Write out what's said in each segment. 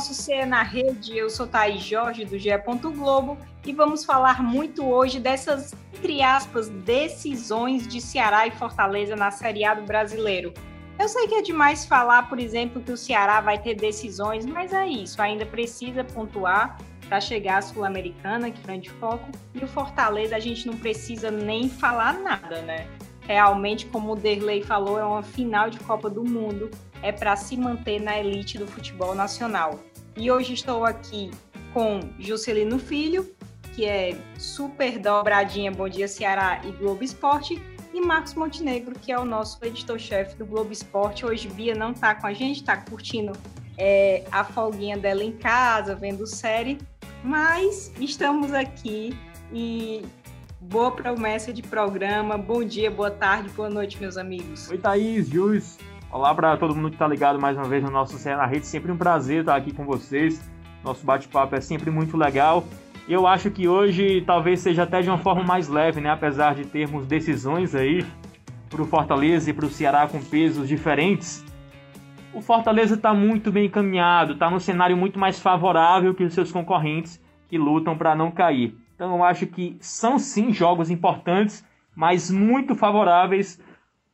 Nosso CE na Rede. Eu sou Thaís Jorge, do GE. Globo, e vamos falar muito hoje dessas, entre aspas, decisões de Ceará e Fortaleza na Série A do Brasileiro. Eu sei que é demais falar, por exemplo, que o Ceará vai ter decisões, mas é isso, ainda precisa pontuar para chegar à Sul-Americana, que é grande foco, e o Fortaleza a gente não precisa nem falar nada, né? Realmente, como o Derlei falou, é uma final de Copa do Mundo é para se manter na elite do futebol nacional. E hoje estou aqui com Juscelino Filho, que é super dobradinha Bom Dia Ceará e Globo Esporte, e Marcos Montenegro, que é o nosso editor-chefe do Globo Esporte. Hoje Bia não está com a gente, está curtindo é, a folguinha dela em casa, vendo série, mas estamos aqui e boa promessa de programa. Bom dia, boa tarde, boa noite, meus amigos. Oi, Thaís, Jus. Olá para todo mundo que está ligado mais uma vez no nosso Cé na Rede. Sempre um prazer estar aqui com vocês. Nosso bate-papo é sempre muito legal. Eu acho que hoje talvez seja até de uma forma mais leve, né? Apesar de termos decisões aí para o Fortaleza e para o Ceará com pesos diferentes. O Fortaleza está muito bem encaminhado, está num cenário muito mais favorável que os seus concorrentes que lutam para não cair. Então eu acho que são sim jogos importantes, mas muito favoráveis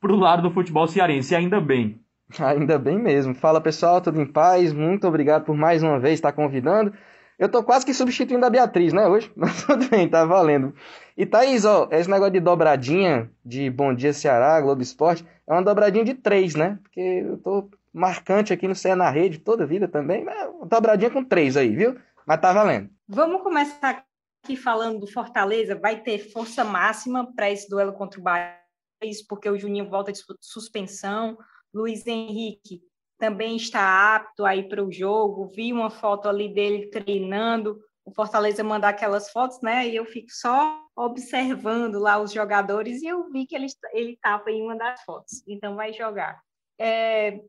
para o lado do futebol cearense, ainda bem. Ainda bem mesmo. Fala pessoal, tudo em paz? Muito obrigado por mais uma vez estar convidando. Eu tô quase que substituindo a Beatriz, né, hoje? Mas tudo bem, tá valendo. E Thaís, ó, esse negócio de dobradinha de Bom Dia Ceará, Globo Esporte, é uma dobradinha de três, né? Porque eu tô marcante aqui no Cé na Rede toda a vida também, mas dobradinha com três aí, viu? Mas tá valendo. Vamos começar aqui falando do Fortaleza. Vai ter força máxima para esse duelo contra o Bahia isso porque o Juninho volta de suspensão. Luiz Henrique também está apto aí para o jogo. Vi uma foto ali dele treinando. O Fortaleza mandar aquelas fotos, né? E eu fico só observando lá os jogadores e eu vi que ele ele estava em uma das fotos. Então vai jogar. É,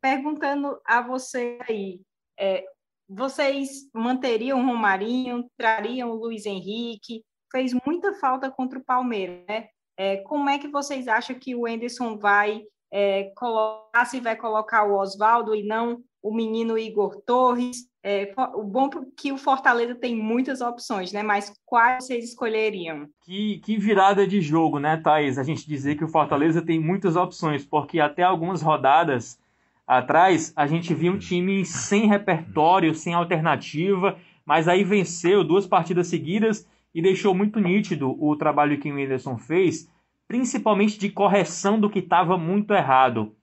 perguntando a você aí, é, vocês manteriam o Romarinho, trariam o Luiz Henrique? Fez muita falta contra o Palmeiras, né? É, como é que vocês acham que o Enderson vai é, colocar, se vai colocar o Oswaldo e não o menino Igor Torres? É, o bom é que o Fortaleza tem muitas opções, né? Mas quais vocês escolheriam? Que, que virada de jogo, né, Thaís? A gente dizer que o Fortaleza tem muitas opções, porque até algumas rodadas atrás a gente viu um time sem repertório, sem alternativa, mas aí venceu duas partidas seguidas e deixou muito nítido o trabalho que o Whindersson fez, principalmente de correção do que estava muito errado.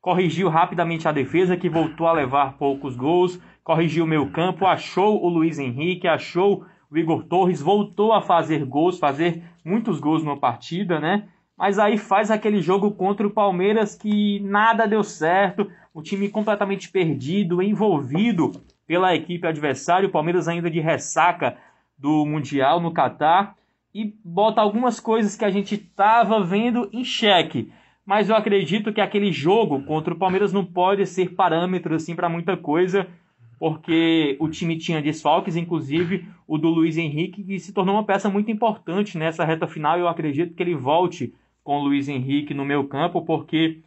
Corrigiu rapidamente a defesa, que voltou a levar poucos gols, corrigiu o meio campo, achou o Luiz Henrique, achou o Igor Torres, voltou a fazer gols, fazer muitos gols numa partida, né? Mas aí faz aquele jogo contra o Palmeiras que nada deu certo, o time completamente perdido, envolvido pela equipe adversária, o Palmeiras ainda de ressaca do Mundial no Catar e bota algumas coisas que a gente estava vendo em xeque. Mas eu acredito que aquele jogo contra o Palmeiras não pode ser parâmetro assim para muita coisa, porque o time tinha desfalques, inclusive o do Luiz Henrique, que se tornou uma peça muito importante nessa reta final. Eu acredito que ele volte com o Luiz Henrique no meu campo, porque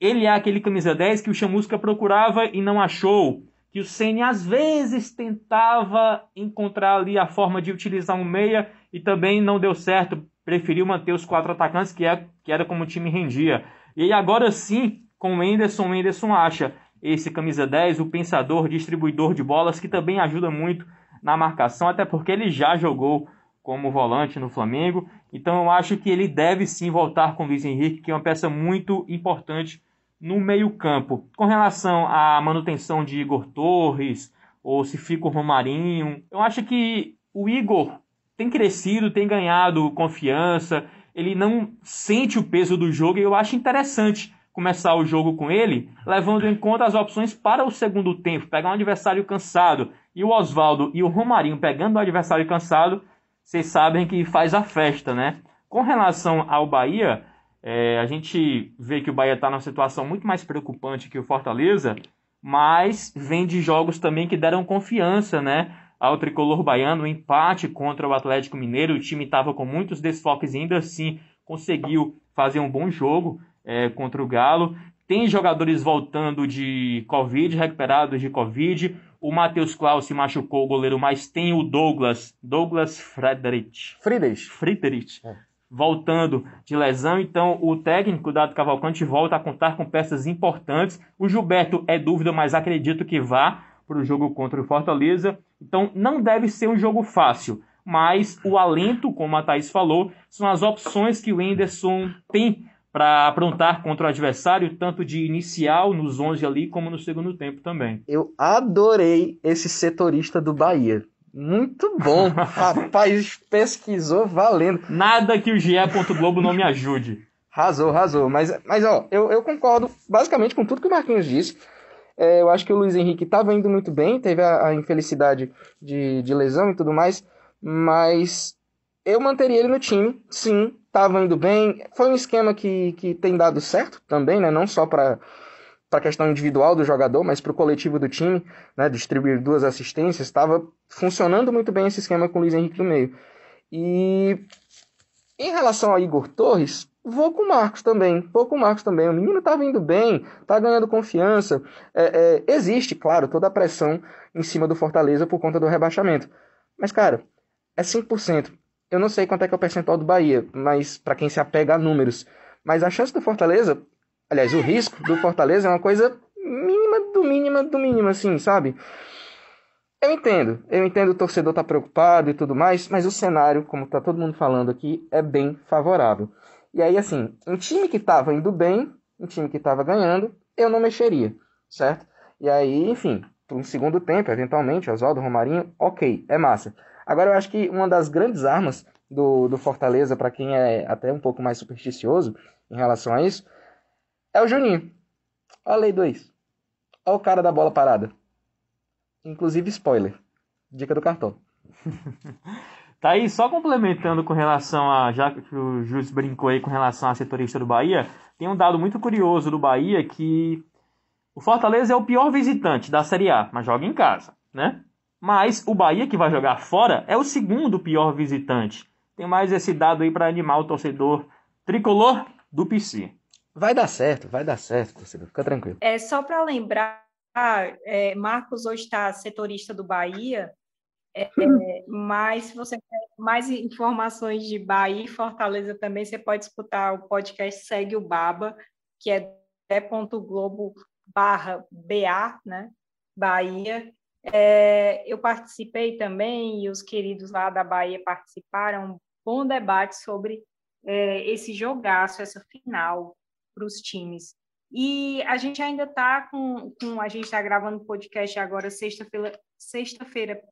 ele é aquele camisa 10 que o Chamusca procurava e não achou que o Ceni às vezes tentava encontrar ali a forma de utilizar um meia e também não deu certo, preferiu manter os quatro atacantes, que, é, que era como o time rendia. E agora sim, com o Enderson, o Enderson acha esse camisa 10, o pensador, distribuidor de bolas, que também ajuda muito na marcação, até porque ele já jogou como volante no Flamengo. Então eu acho que ele deve sim voltar com o Luiz Henrique, que é uma peça muito importante no meio-campo. Com relação à manutenção de Igor Torres, ou se fica o Romarinho, eu acho que o Igor tem crescido, tem ganhado confiança, ele não sente o peso do jogo e eu acho interessante começar o jogo com ele, levando em conta as opções para o segundo tempo, pegar um adversário cansado e o Oswaldo e o Romarinho pegando o adversário cansado, vocês sabem que faz a festa, né? Com relação ao Bahia, é, a gente vê que o Bahia está numa situação muito mais preocupante que o Fortaleza, mas vem de jogos também que deram confiança, né? Ao tricolor baiano, um empate contra o Atlético Mineiro, o time estava com muitos desfoques e ainda assim conseguiu fazer um bom jogo é, contra o Galo. Tem jogadores voltando de Covid, recuperados de Covid. O Matheus Klaus se machucou, o goleiro, mas tem o Douglas, Douglas Friedrich. Friedrich. Friedrich. É. Voltando de lesão, então o técnico Dado Cavalcante volta a contar com peças importantes. O Gilberto é dúvida, mas acredito que vá para o jogo contra o Fortaleza. Então não deve ser um jogo fácil, mas o alento, como a Thaís falou, são as opções que o Enderson tem para aprontar contra o adversário, tanto de inicial nos 11 ali, como no segundo tempo também. Eu adorei esse setorista do Bahia. Muito bom. Rapaz, pesquisou valendo. Nada que o GE. Globo não me ajude. Razou, razou. Mas, mas ó, eu, eu concordo basicamente com tudo que o Marquinhos disse. É, eu acho que o Luiz Henrique estava indo muito bem, teve a, a infelicidade de, de lesão e tudo mais, mas eu manteria ele no time, sim, estava indo bem. Foi um esquema que, que tem dado certo também, né? Não só para para a questão individual do jogador, mas para o coletivo do time, né, distribuir duas assistências, estava funcionando muito bem esse esquema com o Luiz Henrique no meio. E em relação a Igor Torres, vou com o Marcos também, vou com o Marcos também. O menino está vindo bem, está ganhando confiança. É, é, existe, claro, toda a pressão em cima do Fortaleza por conta do rebaixamento. Mas, cara, é 5%. Eu não sei quanto é que é o percentual do Bahia, mas para quem se apega a números. Mas a chance do Fortaleza, aliás, o risco do Fortaleza é uma coisa mínima do mínima do mínimo, assim, sabe? Eu entendo, eu entendo o torcedor tá preocupado e tudo mais, mas o cenário, como tá todo mundo falando aqui, é bem favorável. E aí, assim, um time que tava indo bem, um time que tava ganhando, eu não mexeria, certo? E aí, enfim, para um segundo tempo, eventualmente, Oswaldo, Romarinho, ok, é massa. Agora, eu acho que uma das grandes armas do, do Fortaleza, para quem é até um pouco mais supersticioso em relação a isso, é o Juninho. Olha a Lei 2. Olha o cara da bola parada. Inclusive, spoiler. Dica do cartão. tá aí, só complementando com relação a. Já que o Júlio brincou aí com relação a setorista do Bahia, tem um dado muito curioso do Bahia que o Fortaleza é o pior visitante da Série A, mas joga em casa, né? Mas o Bahia, que vai jogar fora, é o segundo pior visitante. Tem mais esse dado aí para animar o torcedor tricolor do PC. Vai dar certo, vai dar certo, torcedor. Fica tranquilo. É só para lembrar, é, Marcos hoje está setorista do Bahia, é, é, mas se você quer mais informações de Bahia e Fortaleza também, você pode escutar o podcast Segue o Baba, que é globo barra BA, né? Bahia, é, eu participei também, e os queridos lá da Bahia participaram, um bom debate sobre é, esse jogaço, essa final para os times. E a gente ainda está com, com, A gente está gravando o podcast agora sexta-feira sexta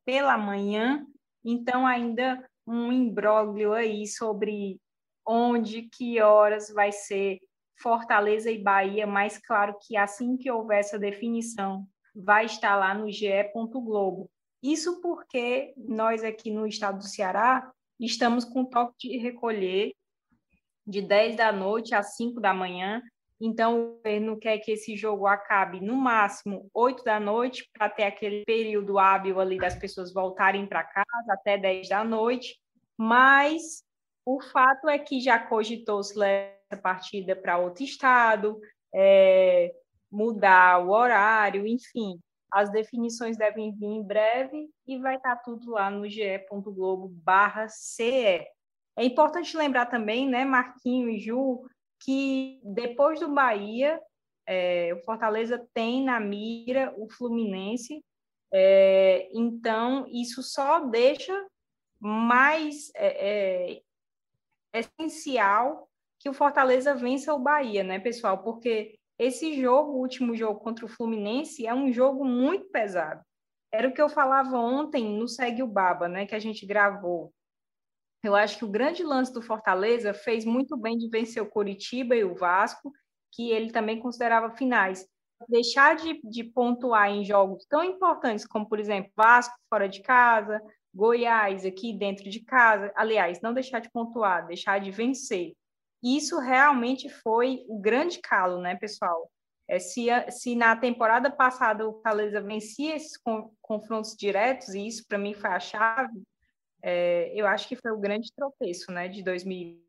pela manhã, então ainda um imbróglio aí sobre onde, que horas vai ser Fortaleza e Bahia, mas claro que assim que houver essa definição vai estar lá no GE. Globo. Isso porque nós aqui no estado do Ceará estamos com toque de recolher de 10 da noite às 5 da manhã. Então, o governo quer que esse jogo acabe no máximo 8 da noite, para ter aquele período hábil ali das pessoas voltarem para casa até 10 da noite. Mas o fato é que já cogitou-se essa partida para outro estado, é, mudar o horário, enfim. As definições devem vir em breve e vai estar tudo lá no ge.globo barra CE. É importante lembrar também, né, Marquinho e Ju, que depois do Bahia, é, o Fortaleza tem na mira o Fluminense, é, então isso só deixa mais é, é essencial que o Fortaleza vença o Bahia, né, pessoal? Porque esse jogo, o último jogo contra o Fluminense, é um jogo muito pesado. Era o que eu falava ontem no Segue o Baba, né, que a gente gravou. Eu acho que o grande lance do Fortaleza fez muito bem de vencer o Coritiba e o Vasco, que ele também considerava finais. Deixar de, de pontuar em jogos tão importantes como, por exemplo, Vasco fora de casa, Goiás aqui dentro de casa, aliás, não deixar de pontuar, deixar de vencer. Isso realmente foi o grande calo, né, pessoal? É, se, se na temporada passada o Fortaleza vencia esses confrontos diretos, e isso para mim foi a chave, é, eu acho que foi o grande tropeço né, de 2020.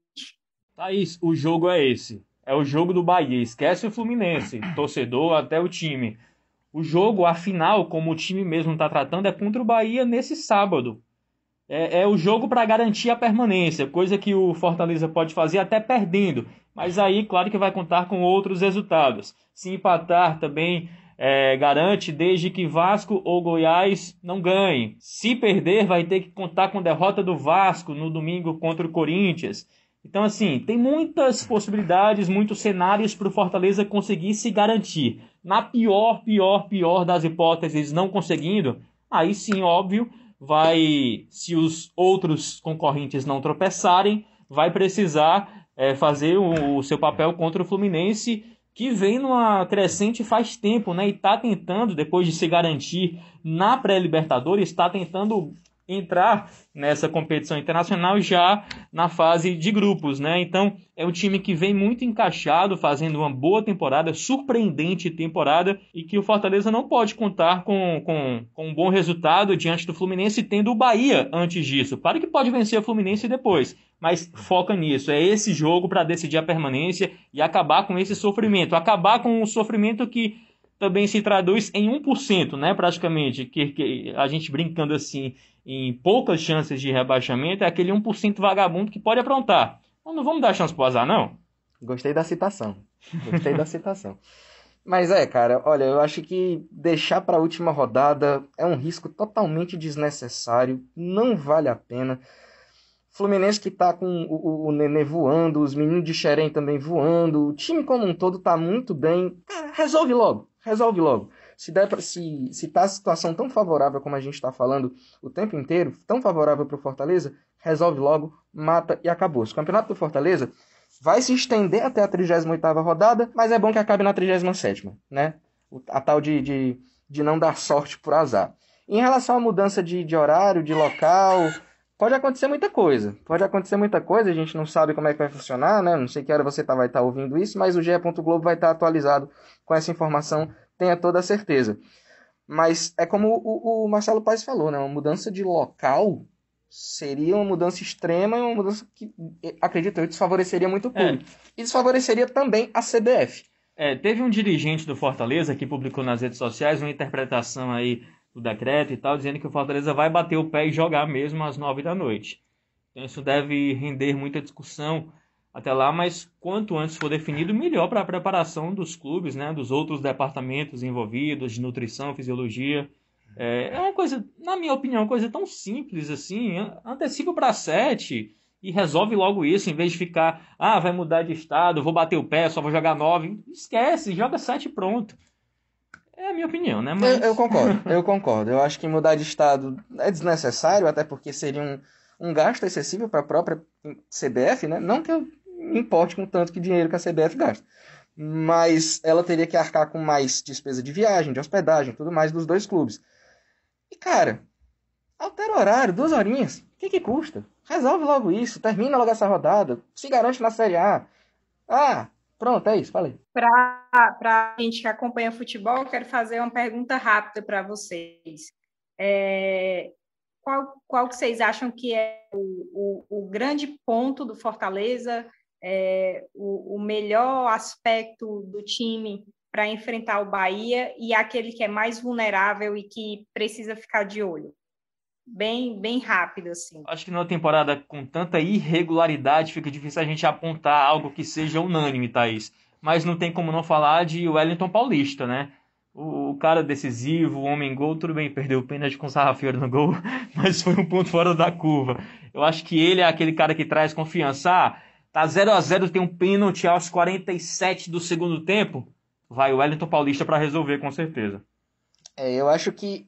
Thaís, o jogo é esse. É o jogo do Bahia. Esquece o Fluminense, torcedor até o time. O jogo, a final, como o time mesmo está tratando, é contra o Bahia nesse sábado. É, é o jogo para garantir a permanência, coisa que o Fortaleza pode fazer até perdendo. Mas aí, claro que vai contar com outros resultados. Se empatar também é, garante desde que Vasco ou Goiás não ganhem. Se perder, vai ter que contar com derrota do Vasco no domingo contra o Corinthians. Então, assim, tem muitas possibilidades, muitos cenários para o Fortaleza conseguir se garantir. Na pior, pior, pior das hipóteses, não conseguindo, aí sim, óbvio, vai, se os outros concorrentes não tropeçarem, vai precisar é, fazer o, o, seu papel contra o Fluminense, que vem numa crescente faz tempo, né? E está tentando, depois de se garantir na pré-Libertadores, está tentando entrar nessa competição internacional já na fase de grupos, né? Então é um time que vem muito encaixado, fazendo uma boa temporada, surpreendente temporada, e que o Fortaleza não pode contar com, com, com um bom resultado diante do Fluminense, tendo o Bahia antes disso. Claro que pode vencer o Fluminense depois, mas foca nisso. É esse jogo para decidir a permanência e acabar com esse sofrimento, acabar com o sofrimento que também se traduz em 1%, né, praticamente, que, que a gente brincando assim, em poucas chances de rebaixamento, é aquele 1% vagabundo que pode aprontar. Então, não vamos dar chance pro azar, não? Gostei da citação. Gostei da citação. Mas é, cara, olha, eu acho que deixar para a última rodada é um risco totalmente desnecessário, não vale a pena. Fluminense que tá com o, o, o Nenê voando, os meninos de Xerém também voando, o time como um todo tá muito bem. Cara, resolve logo, resolve logo. Se, der pra, se, se tá a situação tão favorável como a gente está falando o tempo inteiro, tão favorável para o Fortaleza, resolve logo, mata e acabou. O campeonato do Fortaleza vai se estender até a 38ª rodada, mas é bom que acabe na 37ª, né? A tal de, de, de não dar sorte por azar. Em relação à mudança de, de horário, de local, pode acontecer muita coisa. Pode acontecer muita coisa, a gente não sabe como é que vai funcionar, né? Não sei que hora você tá, vai estar tá ouvindo isso, mas o GE. Globo vai estar tá atualizado com essa informação tenha toda a certeza. Mas é como o, o Marcelo Paes falou, né? Uma mudança de local seria uma mudança extrema e uma mudança que, acredito eu, desfavoreceria muito o público. É. E desfavoreceria também a CBF. É, teve um dirigente do Fortaleza que publicou nas redes sociais uma interpretação aí do decreto e tal, dizendo que o Fortaleza vai bater o pé e jogar mesmo às nove da noite. Então isso deve render muita discussão até lá, mas quanto antes for definido, melhor para a preparação dos clubes, né, dos outros departamentos envolvidos, de nutrição, fisiologia. É, é uma coisa, na minha opinião, uma coisa tão simples assim, antecipa para sete e resolve logo isso, em vez de ficar, ah, vai mudar de estado, vou bater o pé, só vou jogar nove. Esquece, joga sete pronto. É a minha opinião, né? Mas... Eu, eu, concordo, eu concordo. Eu acho que mudar de estado é desnecessário, até porque seria um, um gasto excessivo para a própria CBF, né? Não que eu importe com tanto que dinheiro que a CBF gasta. Mas ela teria que arcar com mais despesa de viagem, de hospedagem, tudo mais dos dois clubes. E, cara, altera o horário, duas horinhas. O que, que custa? Resolve logo isso, termina logo essa rodada, se garante na Série A. Ah, pronto, é isso, falei. Para a gente que acompanha futebol, quero fazer uma pergunta rápida para vocês. É, qual, qual que vocês acham que é o, o, o grande ponto do Fortaleza é, o, o melhor aspecto do time para enfrentar o Bahia e aquele que é mais vulnerável e que precisa ficar de olho? Bem, bem rápido, assim. Acho que numa temporada com tanta irregularidade fica difícil a gente apontar algo que seja unânime, Thaís. Mas não tem como não falar de Wellington Paulista, né? O, cara decisivo, o homem gol, tudo bem, perdeu o pênalti com o Sarrafeiro no gol, mas foi um ponto fora da curva. Eu acho que ele é aquele cara que traz confiança. Ah, Tá 0 a 0 tem um pênalti aos 47 do segundo tempo. Vai o Wellington Paulista para resolver com certeza. É, eu acho que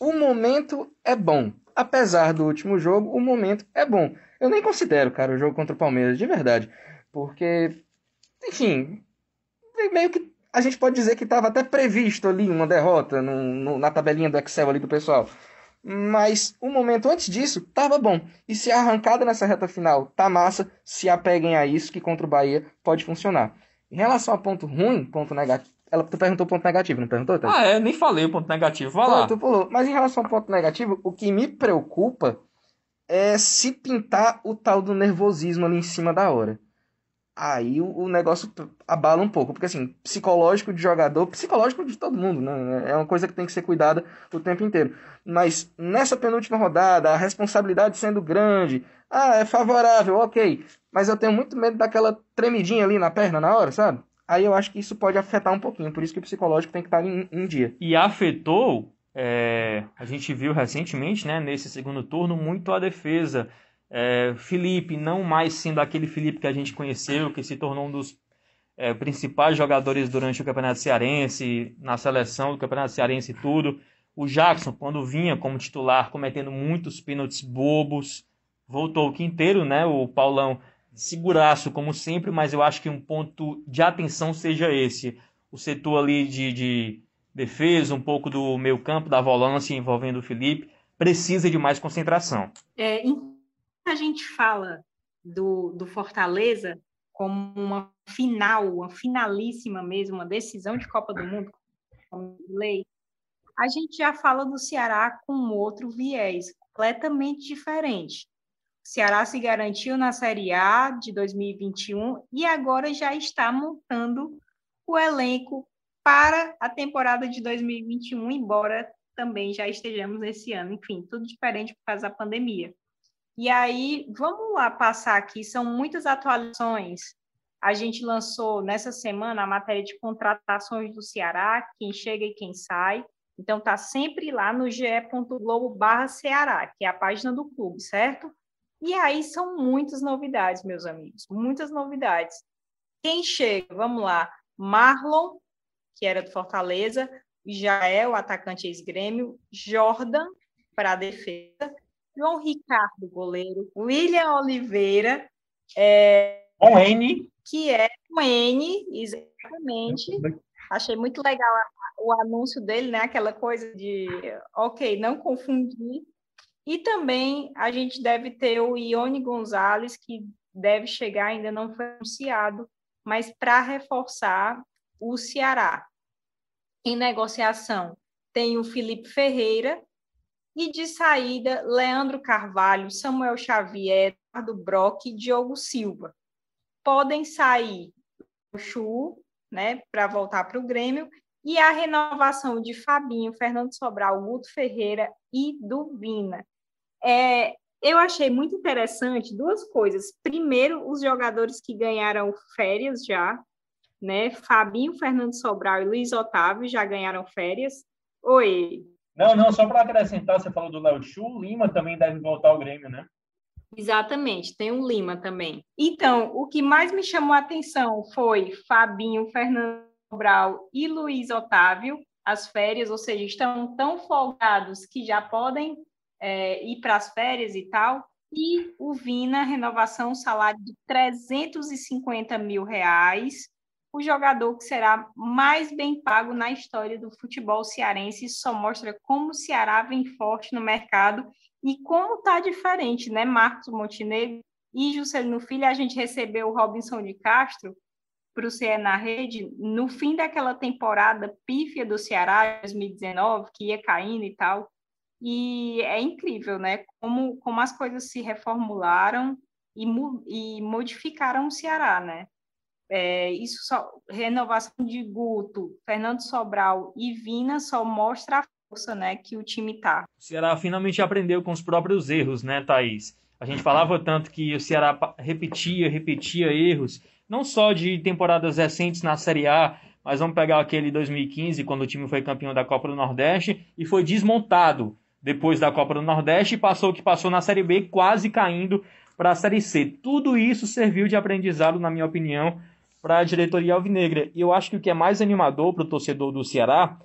o momento é bom. Apesar do último jogo, o momento é bom. Eu nem considero, cara, o jogo contra o Palmeiras, de verdade. Porque, enfim, meio que a gente pode dizer que estava até previsto ali uma derrota no, no, na tabelinha do Excel ali do pessoal. Mas o momento antes disso estava bom. E se a arrancada nessa reta final tá massa, se apeguem a isso que contra o Bahia pode funcionar. Em relação a ponto ruim, ponto negativo. Ela, tu perguntou ponto negativo, não perguntou? Tá? Ah, é, nem falei o ponto negativo. Vai lá. Tu pulou. Mas em relação ao ponto negativo, o que me preocupa é se pintar o tal do nervosismo ali em cima da hora aí o, o, negócio abala um pouco, porque assim, psicológico de jogador, psicológico de todo mundo, né? É uma coisa que tem que ser cuidada o tempo inteiro. Mas nessa penúltima rodada, a responsabilidade sendo grande, ah, é favorável, ok. Mas eu tenho muito medo daquela tremidinha ali na perna na hora, sabe? Aí eu acho que isso pode afetar um pouquinho, por isso que o psicológico tem que estar em, em dia. E afetou, é, a gente viu recentemente, né, nesse segundo turno, muito a defesa é, Felipe, não mais sendo aquele Felipe que a gente conheceu, que se tornou um dos é, principais jogadores durante o Campeonato Cearense, na seleção do Campeonato Cearense e tudo. O Jackson, quando vinha como titular, cometendo muitos pênaltis bobos, voltou o quinteiro, né? O Paulão seguraço, como sempre, mas eu acho que um ponto de atenção seja esse. O setor ali de, de defesa, um pouco do meio campo, da volância envolvendo o Felipe, precisa de mais concentração. É, a gente fala do, do Fortaleza como uma final, uma finalíssima mesmo, uma decisão de Copa do Mundo, lei, a gente já fala do Ceará com outro viés, completamente diferente. Ceará se garantiu na Série A de 2021 e agora já está montando o elenco para a temporada de 2021, embora também já estejamos nesse ano. Enfim, tudo diferente por causa da pandemia. E aí, vamos lá passar aqui, são muitas atualizações. A gente lançou nessa semana a matéria de contratações do Ceará, quem chega e quem sai. Então, está sempre lá no ge.globo que é a página do clube, certo? E aí são muitas novidades, meus amigos, muitas novidades. Quem chega, vamos lá, Marlon, que era do Fortaleza, Jael, atacante ex-grêmio, Jordan, para a defesa, João Ricardo, goleiro, William Oliveira, é, com N, que é com N, exatamente. Achei muito legal o anúncio dele, né? Aquela coisa de, ok, não confundir. E também a gente deve ter o Ione Gonzalez, que deve chegar, ainda não foi anunciado, mas para reforçar o Ceará. Em negociação, tem o Felipe Ferreira, e de saída, Leandro Carvalho, Samuel Xavier, Eduardo Brock e Diogo Silva. Podem sair o Chu, né, para voltar para o Grêmio, e a renovação de Fabinho, Fernando Sobral, Guto Ferreira e Dubina. É, eu achei muito interessante duas coisas. Primeiro, os jogadores que ganharam férias já, né? Fabinho, Fernando Sobral e Luiz Otávio já ganharam férias. Oi, não, não, só para acrescentar, você falou do Léo Chu, o Lima também deve voltar ao Grêmio, né? Exatamente, tem o Lima também. Então, o que mais me chamou a atenção foi Fabinho, Fernando Brau e Luiz Otávio, as férias, ou seja, estão tão folgados que já podem é, ir para as férias e tal. E o Vina, renovação, salário de 350 mil reais, o jogador que será mais bem pago na história do futebol cearense. Isso só mostra como o Ceará vem forte no mercado e como está diferente, né? Marcos Montenegro e Juscelino Filho, a gente recebeu o Robinson de Castro para o CE na rede no fim daquela temporada pífia do Ceará, 2019, que ia caindo e tal. E é incrível, né? Como, como as coisas se reformularam e, e modificaram o Ceará, né? É, isso só, renovação de Guto, Fernando Sobral e Vina só mostra a força né, que o time tá. O Ceará finalmente aprendeu com os próprios erros, né, Thaís? A gente falava tanto que o Ceará repetia, repetia erros, não só de temporadas recentes na Série A, mas vamos pegar aquele 2015, quando o time foi campeão da Copa do Nordeste e foi desmontado depois da Copa do Nordeste e passou o que passou na Série B, quase caindo para a Série C. Tudo isso serviu de aprendizado, na minha opinião, para a diretoria alvinegra. E eu acho que o que é mais animador para o torcedor do Ceará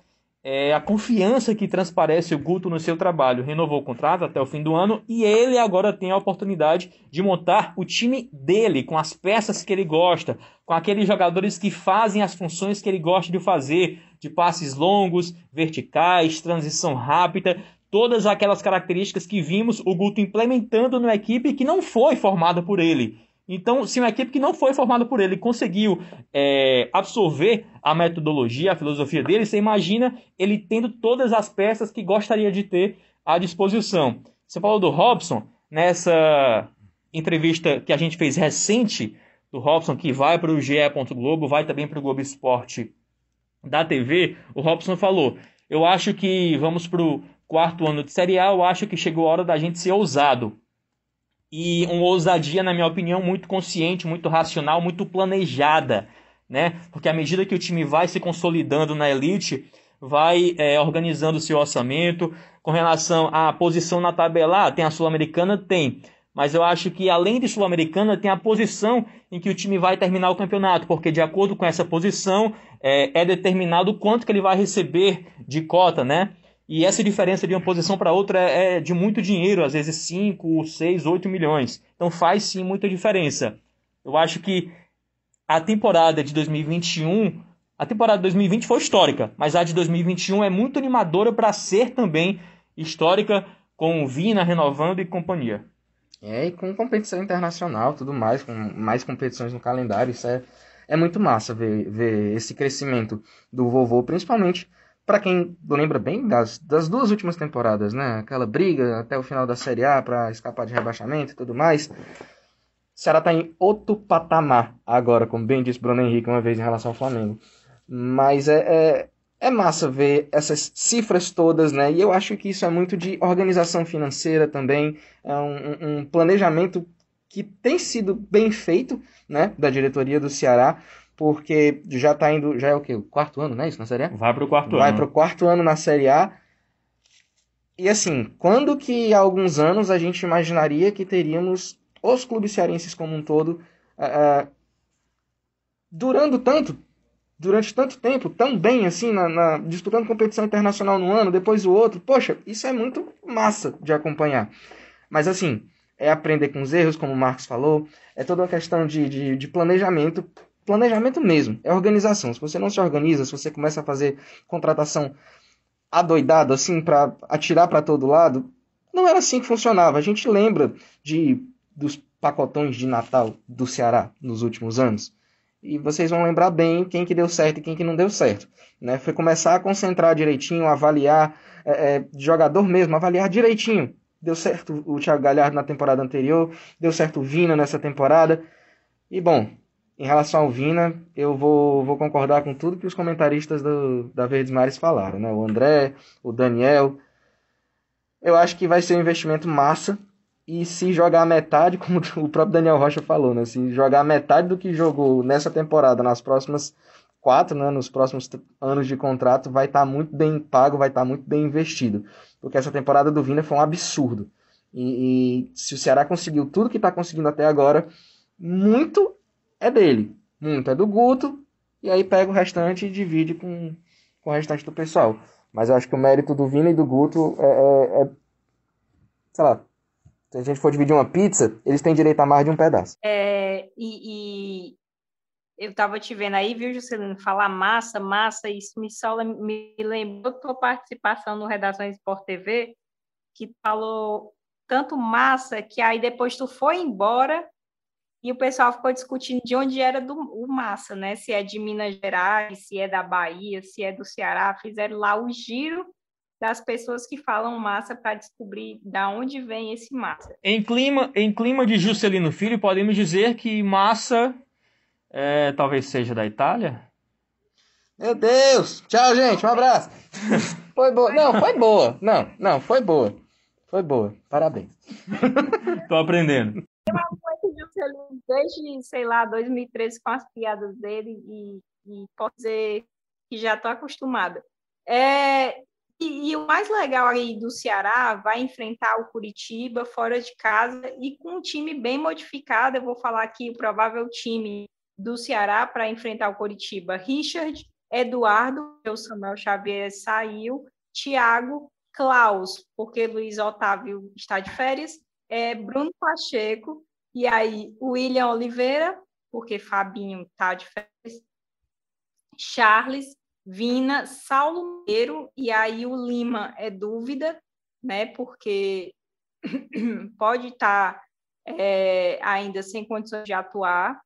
é a confiança que transparece o Guto no seu trabalho. Renovou o contrato até o fim do ano e ele agora tem a oportunidade de montar o time dele, com as peças que ele gosta, com aqueles jogadores que fazem as funções que ele gosta de fazer, de passes longos, verticais, transição rápida, todas aquelas características que vimos o Guto implementando na equipe que não foi formada por ele. Então, se uma equipe que não foi formada por ele conseguiu é, absorver a metodologia, a filosofia dele, você imagina ele tendo todas as peças que gostaria de ter à disposição. Você falou do Robson, nessa entrevista que a gente fez recente, do Robson, que vai para o GE. Globo, vai também para o Globo Esporte da TV, o Robson falou: Eu acho que vamos para o quarto ano de Série A, eu acho que chegou a hora da gente ser ousado e uma ousadia, na minha opinião, muito consciente, muito racional, muito planejada, né? Porque à medida que o time vai se consolidando na elite, vai é, organizando o seu orçamento. Com relação à posição na tabela, ah, tem a Sul-Americana? Tem. Mas eu acho que além de Sul-Americana, tem a posição em que o time vai terminar o campeonato, porque de acordo com essa posição é, é determinado quanto que ele vai receber de cota, né? E essa diferença de uma posição para outra é, é de muito dinheiro, às vezes 5, 6, 8 milhões. Então faz sim muita diferença. Eu acho que a temporada de 2021, a temporada de 2020 foi histórica, mas a de 2021 é muito animadora para ser também histórica, com o Vina renovando e companhia. É, e com competição internacional, tudo mais, com mais competições no calendário, isso é, é muito massa ver, ver esse crescimento do vovô, principalmente para quem lembra bem das, das duas últimas temporadas, né? Aquela briga até o final da Série A para escapar de rebaixamento e tudo mais. O Ceará está em outro patamar agora, como bem disse Bruno Henrique uma vez em relação ao Flamengo. Mas é, é, é massa ver essas cifras todas, né? E eu acho que isso é muito de organização financeira também, é um, um planejamento que tem sido bem feito, né? Da diretoria do Ceará porque já tá indo, já é o quê? O quarto ano, né? Isso na Série A? Vai pro quarto Vai ano. Vai pro quarto ano na Série A. E assim, quando que há alguns anos a gente imaginaria que teríamos os clubes cearenses como um todo uh, durando tanto, durante tanto tempo, tão bem assim, na, na, disputando competição internacional no ano, depois o outro. Poxa, isso é muito massa de acompanhar. Mas assim, é aprender com os erros, como o Marcos falou, é toda uma questão de, de, de planejamento planejamento mesmo, é organização. Se você não se organiza, se você começa a fazer contratação adoidado, assim, para atirar para todo lado, não era assim que funcionava. A gente lembra de dos pacotões de Natal do Ceará nos últimos anos. E vocês vão lembrar bem quem que deu certo e quem que não deu certo. Né? Foi começar a concentrar direitinho, avaliar é, é, jogador mesmo, avaliar direitinho. Deu certo o Thiago Galhardo na temporada anterior, deu certo o Vina nessa temporada. E bom, em relação ao Vina, eu vou, vou concordar com tudo que os comentaristas do, da Verdes Mares falaram, né? O André, o Daniel. Eu acho que vai ser um investimento massa. E se jogar metade, como o próprio Daniel Rocha falou, né? Se jogar metade do que jogou nessa temporada, nas próximas quatro, né? Nos próximos anos de contrato, vai estar tá muito bem pago, vai estar tá muito bem investido. Porque essa temporada do Vina foi um absurdo. E, e se o Ceará conseguiu tudo que está conseguindo até agora, muito é dele. Muito é do Guto, e aí pega o restante e divide com, com o restante do pessoal. Mas eu acho que o mérito do Vina e do Guto é, é, é, Sei lá. Se a gente for dividir uma pizza, eles têm direito a mais de um pedaço. É, e, e eu tava te vendo aí, viu, Juscelino, falar massa, massa, isso me, só, me lembrou tua participação no Redação Sport TV, que falou tanto massa que aí depois tu foi embora e o pessoal ficou discutindo de onde era do, o massa, né? Se é de Minas Gerais, se é da Bahia, se é do Ceará. Fizeram lá o giro das pessoas que falam massa para descobrir da onde vem esse massa. Em clima, em clima de Juscelino Filho, podemos dizer que massa é, talvez seja da Itália? Meu Deus! Tchau, gente. Um abraço. Foi boa. Não, foi boa. Não, não, foi boa. Foi boa. Parabéns. Tô aprendendo. Desde, sei lá, 2013 com as piadas dele e, e posso dizer que já estou acostumada. É, e, e, o mais legal aí do Ceará vai enfrentar o Curitiba fora de casa e com um time bem modificado. Eu vou falar aqui o provável time do Ceará para enfrentar o Curitiba: Richard, Eduardo, o Samuel Xavier saiu, Tiago, Klaus, porque Luiz Otávio está de férias, é, Bruno Pacheco, e aí William Oliveira, porque Fabinho está de férias, Charles, Vina, Saulo Meiro, e aí o Lima é dúvida, né? Porque pode estar é, ainda sem condições de atuar.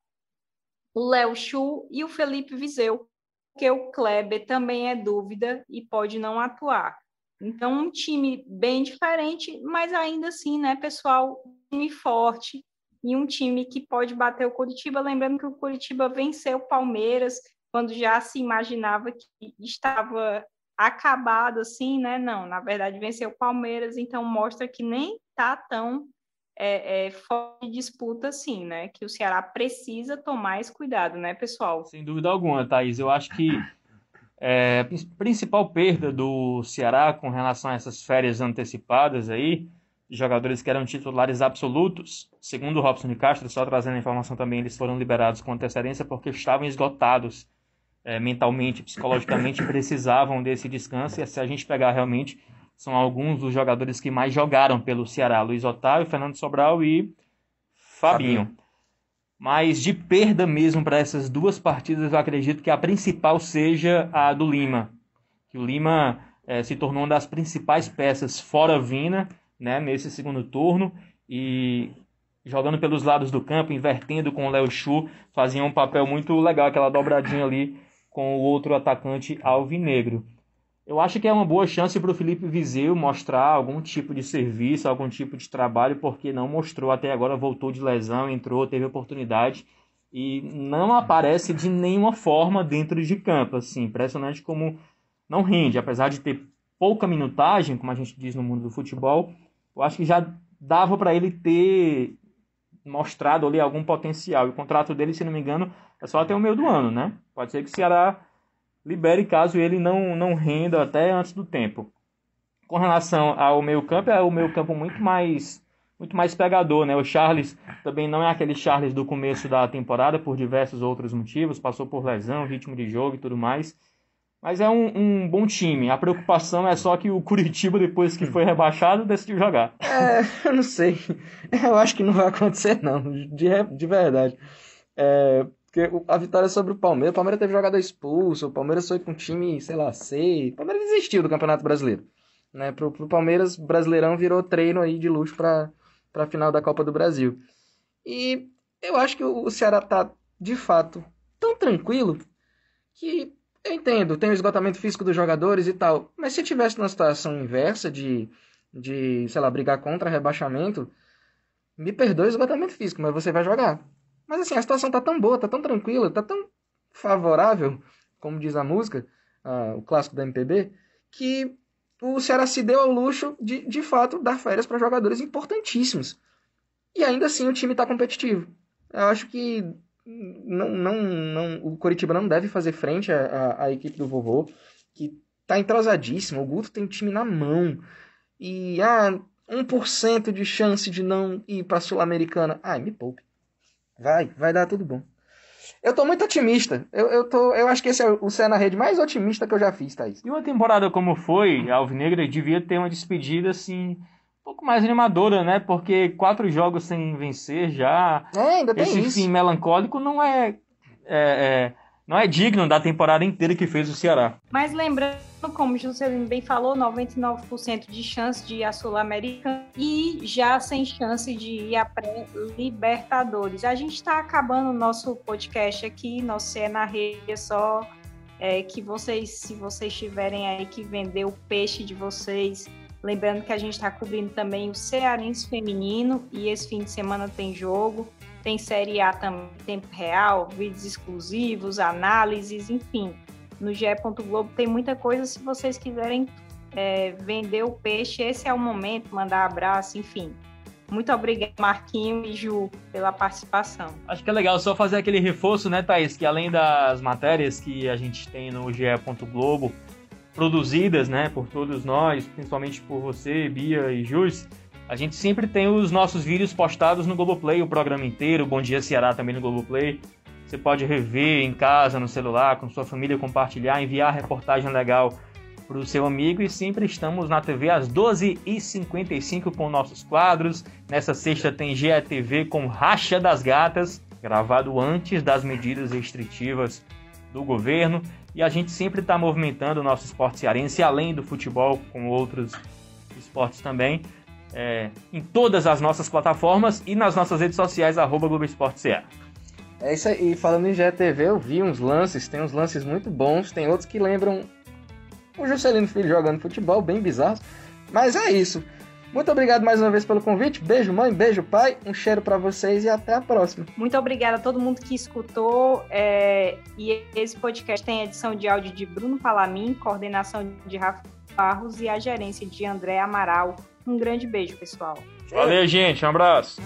O Léo Chu e o Felipe Viseu, porque o Kleber também é dúvida e pode não atuar. Então, um time bem diferente, mas ainda assim, né, pessoal, um time forte e um time que pode bater o Curitiba. Lembrando que o Curitiba venceu o Palmeiras quando já se imaginava que estava acabado assim, né? Não, na verdade venceu o Palmeiras, então mostra que nem tá tão é, é, fora de disputa assim, né? Que o Ceará precisa tomar esse cuidado, né, pessoal? Sem dúvida alguma, Thaís. Eu acho que é, a principal perda do Ceará com relação a essas férias antecipadas aí, jogadores que eram titulares absolutos, segundo o Robson de Castro, só trazendo a informação também, eles foram liberados com antecedência porque estavam esgotados é, mentalmente, psicologicamente, precisavam desse descanso. E se a gente pegar realmente, são alguns dos jogadores que mais jogaram pelo Ceará: Luiz Otávio, Fernando Sobral e Fabinho. Fabinho. Mas de perda mesmo para essas duas partidas, eu acredito que a principal seja a do Lima. Que o Lima é, se tornou uma das principais peças fora Vina, né, nesse segundo turno. E jogando pelos lados do campo, invertendo com o Léo Chu, fazia um papel muito legal, aquela dobradinha ali com o outro atacante alvinegro. Eu acho que é uma boa chance para o Felipe Viseu mostrar algum tipo de serviço, algum tipo de trabalho, porque não mostrou até agora, voltou de lesão, entrou, teve oportunidade e não aparece de nenhuma forma dentro de campo. Assim, impressionante como não rende, apesar de ter pouca minutagem, como a gente diz no mundo do futebol, eu acho que já dava para ele ter mostrado ali algum potencial. E o contrato dele, se não me engano, é só até o meio do ano, né? Pode ser que o Ceará libere caso ele não, não renda até antes do tempo. Com relação ao meio campo, é o meio campo muito mais muito mais pegador, né? O Charles também não é aquele Charles do começo da temporada por diversos outros motivos, passou por lesão, ritmo de jogo e tudo mais. Mas é um, um bom time. A preocupação é só que o Curitiba, depois que foi rebaixado, decidiu jogar. É, eu não sei. Eu acho que não vai acontecer, não. De, de verdade. É, porque a vitória sobre o Palmeiras, o Palmeiras teve jogador expulso, o Palmeiras foi com um time, sei lá, C. O Palmeiras desistiu do Campeonato Brasileiro. Né? Pro, pro Palmeiras, Brasileirão virou treino aí de luxo para a final da Copa do Brasil. E eu acho que o Ceará tá, de fato, tão tranquilo que eu entendo, tem o esgotamento físico dos jogadores e tal. Mas se tivesse numa situação inversa de, de sei lá, brigar contra rebaixamento, me perdoe o esgotamento físico, mas você vai jogar. Mas assim, a situação tá tão boa, tá tão tranquila, tá tão favorável, como diz a música, uh, o clássico da MPB, que o Ceará se deu ao luxo de, de fato, dar férias para jogadores importantíssimos. E ainda assim o time tá competitivo. Eu acho que não, não, não, o Coritiba não deve fazer frente à, equipe do vovô, que tá entrosadíssimo. O Guto tem time na mão. E, ah, 1% de chance de não ir pra Sul-Americana. Ai, me poupe. Vai, vai dar tudo bom. Eu tô muito otimista. Eu, eu, tô, eu acho que esse é o Cé na rede mais otimista que eu já fiz, Thaís. E uma temporada como foi, a Alvinegra devia ter uma despedida assim, pouco mais animadora, né? Porque quatro jogos sem vencer já. É, ainda tem esse isso. fim melancólico não é, é, é não é digno da temporada inteira que fez o Ceará. Mas lembrando, como o Juscelino bem falou, 99% de chance de ir à Sul-Americana e já sem chance de ir à pré-Libertadores. A gente está acabando o nosso podcast aqui, nosso é na rede, é só é, que vocês, se vocês tiverem aí que vender o peixe de vocês, lembrando que a gente está cobrindo também o Cearense Feminino e esse fim de semana tem jogo. Tem Série A também, tempo real, vídeos exclusivos, análises, enfim. No GE. Globo tem muita coisa. Se vocês quiserem é, vender o peixe, esse é o momento, mandar abraço, enfim. Muito obrigado, Marquinho e Ju, pela participação. Acho que é legal só fazer aquele reforço, né, Thaís? Que além das matérias que a gente tem no GE. Globo, produzidas, né, por todos nós, principalmente por você, Bia e Jus, a gente sempre tem os nossos vídeos postados no Globoplay, o programa inteiro, Bom Dia Ceará também no Globoplay. Você pode rever em casa, no celular, com sua família, compartilhar, enviar reportagem legal para o seu amigo. E sempre estamos na TV às 12h55 com nossos quadros. Nessa sexta tem GETV com Racha das Gatas, gravado antes das medidas restritivas do governo. E a gente sempre está movimentando o nosso esporte cearense, além do futebol, com outros esportes também, é, em todas as nossas plataformas e nas nossas redes sociais, arroba Globo Esporte Ceará. É isso aí. Falando em GTV, eu vi uns lances, tem uns lances muito bons, tem outros que lembram o Juscelino Filho jogando futebol, bem bizarros. Mas é isso. Muito obrigado mais uma vez pelo convite. Beijo, mãe, beijo, pai. Um cheiro para vocês e até a próxima. Muito obrigada a todo mundo que escutou. É... E esse podcast tem edição de áudio de Bruno Palamin, coordenação de Rafa Barros e a gerência de André Amaral. Um grande beijo, pessoal. Valeu, gente. Um abraço.